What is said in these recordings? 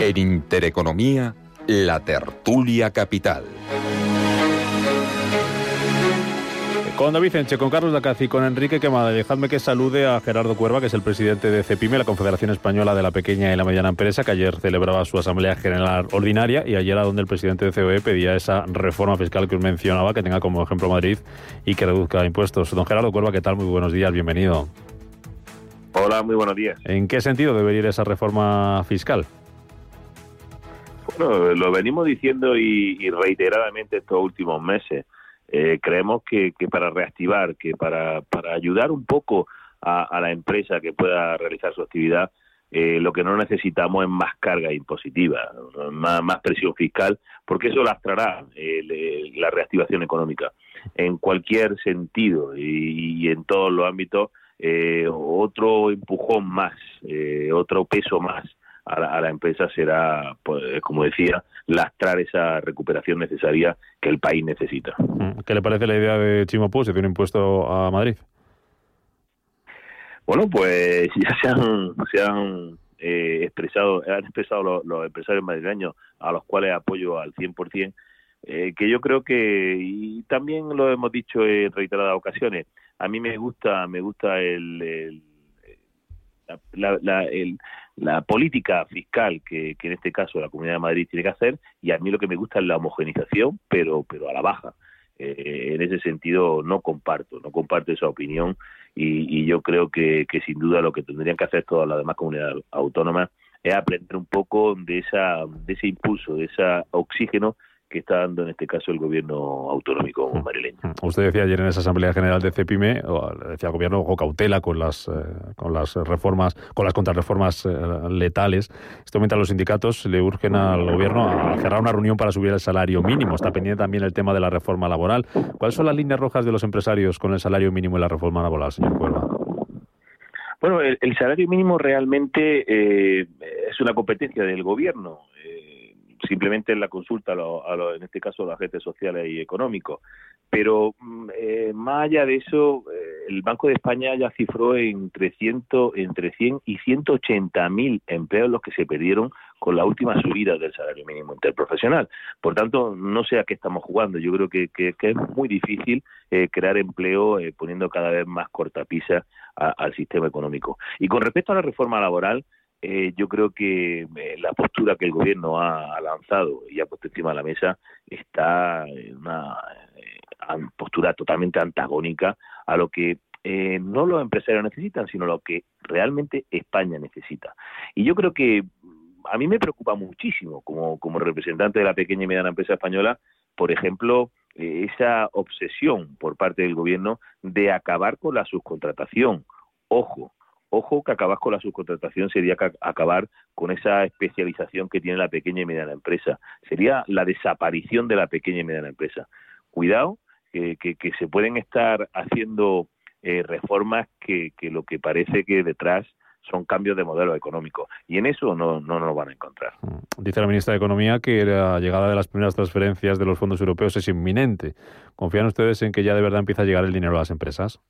En Intereconomía, la tertulia capital. Con David Enche, con Carlos Dacaz y con Enrique Quemada, dejadme que salude a Gerardo Cuerva, que es el presidente de CEPIME, la Confederación Española de la Pequeña y la Mediana Empresa, que ayer celebraba su Asamblea General Ordinaria y ayer a donde el presidente de COE pedía esa reforma fiscal que os mencionaba, que tenga como ejemplo Madrid y que reduzca impuestos. Don Gerardo Cuerva, ¿qué tal? Muy buenos días, bienvenido. Hola, muy buenos días. ¿En qué sentido debería ir esa reforma fiscal? Bueno, lo venimos diciendo y, reiteradamente estos últimos meses. Eh, creemos que, para reactivar, que para, para ayudar un poco a, la empresa que pueda realizar su actividad, eh, lo que no necesitamos es más carga impositiva, más, presión fiscal, porque eso lastrará eh, la reactivación económica. En cualquier sentido y, en todos los ámbitos, otro empujón más, otro peso más a la, empresa será, pues, como decía, lastrar esa recuperación necesaria que el país necesita. Mm, ¿Qué le parece la idea de Chimo Puig de un impuesto a Madrid? Bueno, pues ya se han, se han eh, expresado, han expresado los, empresarios madrileños a los cuales apoyo al 100%, eh, que yo creo que, y también lo hemos dicho en reiteradas ocasiones, a mí me gusta, me gusta el, la, el, la política fiscal que, en este caso la Comunidad de Madrid tiene que hacer y a mí lo que me gusta es la homogenización, pero, pero a la baja. Eh, en ese sentido no comparto, no comparto esa opinión y, yo creo que, que, sin duda lo que tendrían que hacer todas las demás comunidades autónomas es aprender un poco de, esa, de ese impulso, de ese oxígeno que está dando en este caso el gobierno autonómico mm. madrileño. Mm. Usted decía ayer en esa Asamblea General de CEPIME, o decía el gobierno, ojo, cautela con las, eh, con las reformas, con las contrarreformas eh, letales. Este momento los sindicatos le urgen al gobierno a cerrar una reunión para subir el salario mínimo. Está pendiente también el tema de la reforma laboral. ¿Cuáles son las líneas rojas de los empresarios con el salario mínimo y la reforma laboral, señor Cuerva? Bueno, el, salario mínimo realmente eh, es una competencia del gobierno simplemente en la consulta, a en este caso, a los agentes sociales y económicos. Pero mm, eh, más allá de eso, eh, el Banco de España ya cifró entre, ciento, entre 100 y 180 mil empleos los que se perdieron con la última subida del salario mínimo interprofesional. Por tanto, no sé a qué estamos jugando. Yo creo que, es muy difícil eh, crear empleo poniendo cada vez más cortapisa al sistema económico. Y con respecto a la reforma laboral, eh, yo creo que eh, la postura que el gobierno ha, lanzado y ha puesto encima de la mesa está en una eh, postura totalmente antagónica a lo que no los empresarios necesitan, sino lo que realmente España necesita. Y yo creo que a mí me preocupa muchísimo como, como representante de la pequeña y mediana empresa española, por ejemplo, esa obsesión por parte del gobierno de acabar con la subcontratación. Ojo, Ojo que acabar con la subcontratación sería acabar con esa especialización que tiene la pequeña y mediana empresa. Sería la desaparición de la pequeña y mediana empresa. Cuidado, que, se pueden estar haciendo eh, reformas que, lo que parece que detrás son cambios de modelo económico. Y en eso no, no nos van a encontrar. Mm. Dice la ministra de Economía que la llegada de las primeras transferencias de los fondos europeos es inminente. ¿Confían ustedes en que ya de verdad empieza a llegar el dinero a las empresas?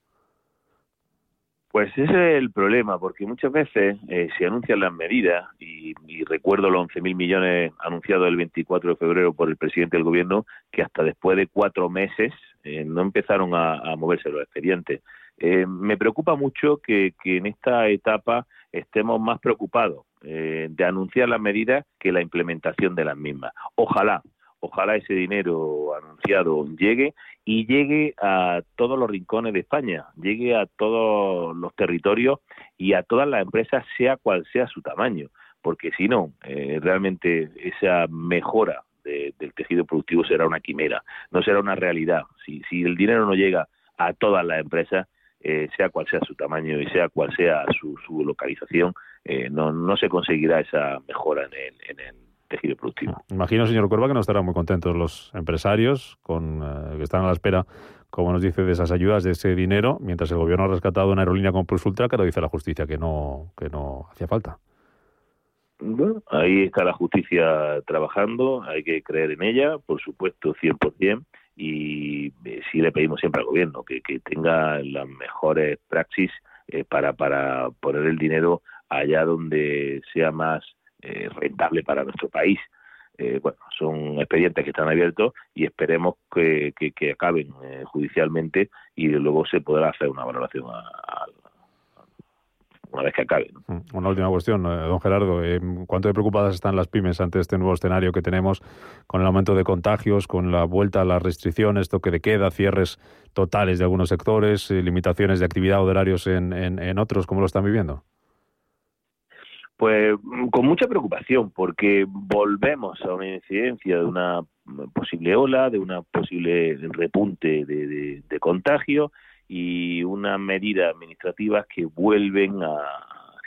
Pues ese es el problema, porque muchas veces eh, se anuncian las medidas, y, recuerdo los 11.000 millones anunciados el 24 de febrero por el presidente del gobierno, que hasta después de cuatro meses eh, no empezaron a, moverse los expedientes. Eh, me preocupa mucho que, en esta etapa estemos más preocupados de anunciar las medidas que la implementación de las mismas. Ojalá, ojalá ese dinero anunciado llegue y llegue a todos los rincones de España, llegue a todos los territorios y a todas las empresas, sea cual sea su tamaño, porque si no, eh, realmente esa mejora del tejido productivo será una quimera, no será una realidad. Si, si el dinero no llega a todas las empresas, eh, sea cual sea su tamaño y sea cual sea su, su localización, eh, no, no se conseguirá esa mejora en el, en el tejido productivo. Imagino, señor Cuerva, que no estarán muy contentos los empresarios con eh, que están a la espera, como nos dice, de esas ayudas, de ese dinero, mientras el gobierno ha rescatado una aerolínea con Plus Ultra, que lo dice la justicia que no, que no hacía falta. Bueno, ahí está la justicia trabajando, hay que creer en ella, por supuesto, 100%, y eh, sí le pedimos siempre al gobierno que, que tenga las mejores praxis eh, para, para poner el dinero allá donde sea más eh, rentable para nuestro país. Eh, bueno, son expedientes que están abiertos y esperemos que, que, acaben eh, judicialmente y luego se podrá hacer una valoración una vez que acaben. Mm, una última cuestión, don Gerardo. ¿Cuánto de preocupadas están las pymes ante este nuevo escenario que tenemos con el aumento de contagios, con la vuelta a las restricciones, toque de queda, cierres totales de algunos sectores, limitaciones de actividad o de horarios en, en, en otros? ¿Cómo lo están viviendo? Pues con mucha preocupación, porque volvemos a una incidencia de una posible ola, de una posible repunte de, contagio y unas medidas administrativas que vuelven a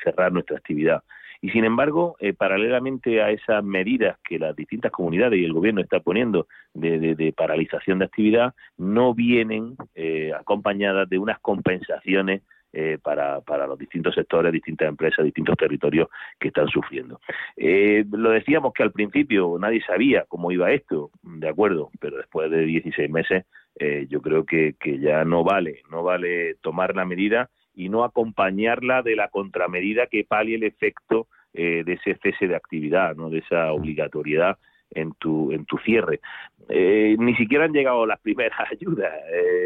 cerrar nuestra actividad. Y sin embargo, eh, paralelamente a esas medidas que las distintas comunidades y el gobierno está poniendo de, paralización de actividad, no vienen eh, acompañadas de unas compensaciones eh, para, para los distintos sectores, distintas empresas, distintos territorios que están sufriendo. Eh, lo decíamos que al principio nadie sabía cómo iba esto, de acuerdo, pero después de 16 meses eh, yo creo que, que ya no vale, no vale tomar la medida y no acompañarla de la contramedida que palie el efecto de ese cese de actividad, no de esa obligatoriedad en tu en tu cierre. ni siquiera han llegado las primeras ayudas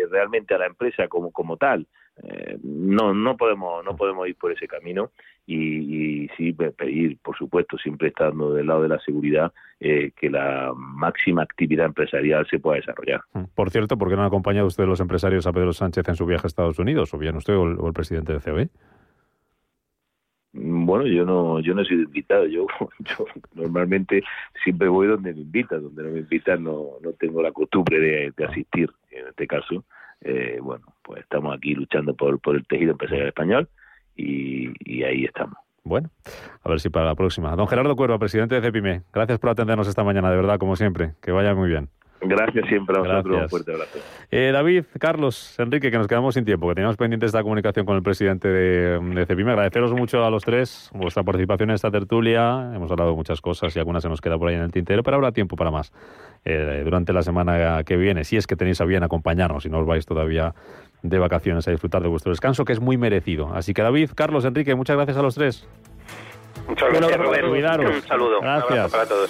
realmente a la empresa como como tal. Eh, no no podemos no podemos ir por ese camino y, y, sí pedir por supuesto siempre estando del lado de la seguridad eh, que la máxima actividad empresarial se pueda desarrollar mm. por cierto ¿por qué no ha acompañado usted los empresarios a Pedro Sánchez en su viaje a Estados Unidos o bien usted o el, presidente de COE bueno, yo no, yo no he sido invitado. Yo, yo normalmente siempre voy donde me invitan. Donde no me invitan no, no tengo la costumbre de, de asistir. En este caso, eh, bueno, pues estamos aquí luchando por, por el tejido empresarial español y, y ahí estamos. Bueno, a ver si para la próxima. Don Gerardo Cuerva, presidente de CEPIME, gracias por atendernos esta mañana, de verdad, como siempre. Que vaya muy bien. Gracias siempre a vosotros. Un fuerte abrazo. Eh, David, Carlos, Enrique, que nos quedamos sin tiempo, que teníamos pendiente esta comunicación con el presidente de, de CEPIME. Agradeceros mucho a los tres vuestra participación en esta tertulia. Hemos hablado de muchas cosas y algunas se nos queda por ahí en el tintero, pero habrá tiempo para más eh, durante la semana que viene, si es que tenéis a bien acompañarnos y no os vais todavía de vacaciones a disfrutar de vuestro descanso, que es muy merecido. Así que David, Carlos, Enrique, muchas gracias a los tres. Muchas gracias, Rubén. Un saludo. Gracias. para todos.